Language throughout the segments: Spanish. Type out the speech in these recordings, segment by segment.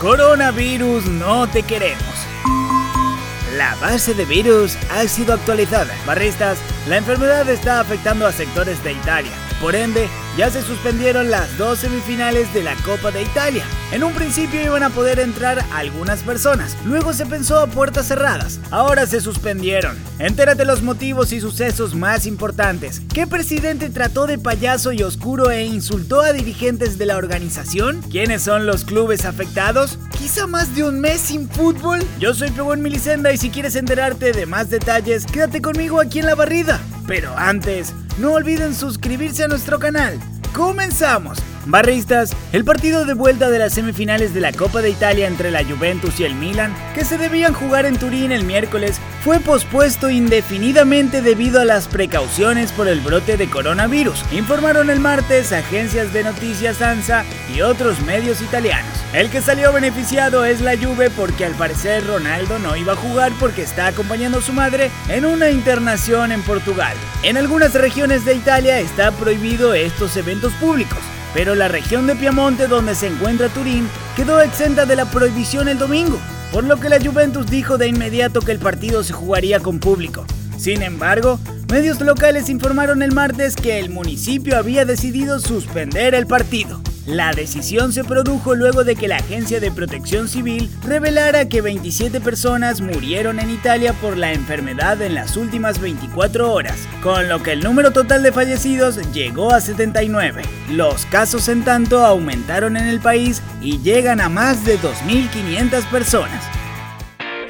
Coronavirus, no te queremos. La base de virus ha sido actualizada. Barristas, la enfermedad está afectando a sectores de Italia. Por ende, ya se suspendieron las dos semifinales de la Copa de Italia. En un principio iban a poder entrar algunas personas, luego se pensó a puertas cerradas, ahora se suspendieron. Entérate los motivos y sucesos más importantes. ¿Qué presidente trató de payaso y oscuro e insultó a dirigentes de la organización? ¿Quiénes son los clubes afectados? ¿Quizá más de un mes sin fútbol? Yo soy Pegón Milicenda y si quieres enterarte de más detalles, quédate conmigo aquí en la barrida. Pero antes, no olviden suscribirse a nuestro canal. ¡Comenzamos! Barristas, el partido de vuelta de las semifinales de la Copa de Italia entre la Juventus y el Milan, que se debían jugar en Turín el miércoles, fue pospuesto indefinidamente debido a las precauciones por el brote de coronavirus, informaron el martes agencias de noticias ANSA y otros medios italianos. El que salió beneficiado es la Juve porque al parecer Ronaldo no iba a jugar porque está acompañando a su madre en una internación en Portugal. En algunas regiones de Italia está prohibido estos eventos públicos pero la región de Piamonte donde se encuentra Turín quedó exenta de la prohibición el domingo, por lo que la Juventus dijo de inmediato que el partido se jugaría con público. Sin embargo, medios locales informaron el martes que el municipio había decidido suspender el partido. La decisión se produjo luego de que la Agencia de Protección Civil revelara que 27 personas murieron en Italia por la enfermedad en las últimas 24 horas, con lo que el número total de fallecidos llegó a 79. Los casos en tanto aumentaron en el país y llegan a más de 2.500 personas.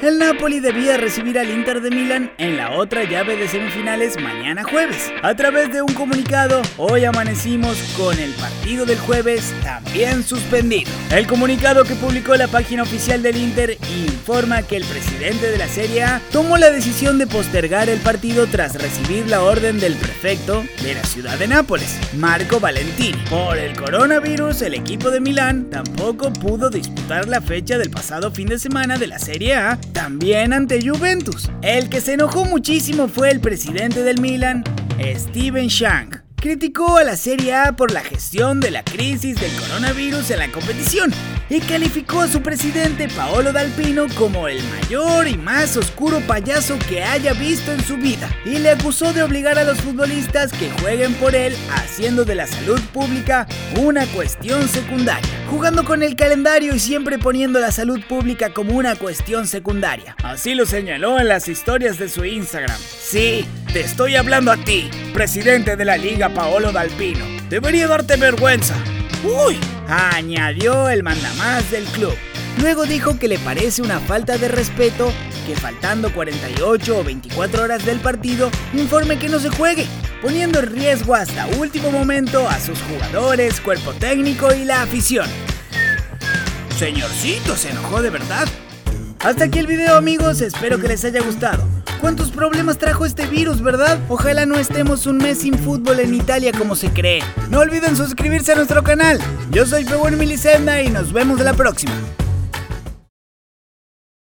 El Napoli debía recibir al Inter de Milán en la otra llave de semifinales mañana jueves. A través de un comunicado, hoy amanecimos con el partido del jueves también suspendido. El comunicado que publicó la página oficial del Inter informa que el presidente de la Serie A tomó la decisión de postergar el partido tras recibir la orden del prefecto de la ciudad de Nápoles, Marco Valentini. Por el coronavirus, el equipo de Milán tampoco pudo disputar la fecha del pasado fin de semana de la Serie A también ante Juventus. El que se enojó muchísimo fue el presidente del Milan, Steven Shank. Criticó a la Serie A por la gestión de la crisis del coronavirus en la competición y calificó a su presidente Paolo Dalpino como el mayor y más oscuro payaso que haya visto en su vida y le acusó de obligar a los futbolistas que jueguen por él haciendo de la salud pública una cuestión secundaria, jugando con el calendario y siempre poniendo la salud pública como una cuestión secundaria. Así lo señaló en las historias de su Instagram. Sí, te estoy hablando a ti, presidente de la liga Paolo Dalpino. Debería darte vergüenza. ¡Uy! añadió el mandamás del club. Luego dijo que le parece una falta de respeto que faltando 48 o 24 horas del partido informe que no se juegue, poniendo en riesgo hasta último momento a sus jugadores, cuerpo técnico y la afición. Señorcito, se enojó de verdad. Hasta aquí el video amigos, espero que les haya gustado. ¿Cuántos problemas trajo este virus, verdad? Ojalá no estemos un mes sin fútbol en Italia como se cree. No olviden suscribirse a nuestro canal. Yo soy Pebón Milicenda y nos vemos la próxima.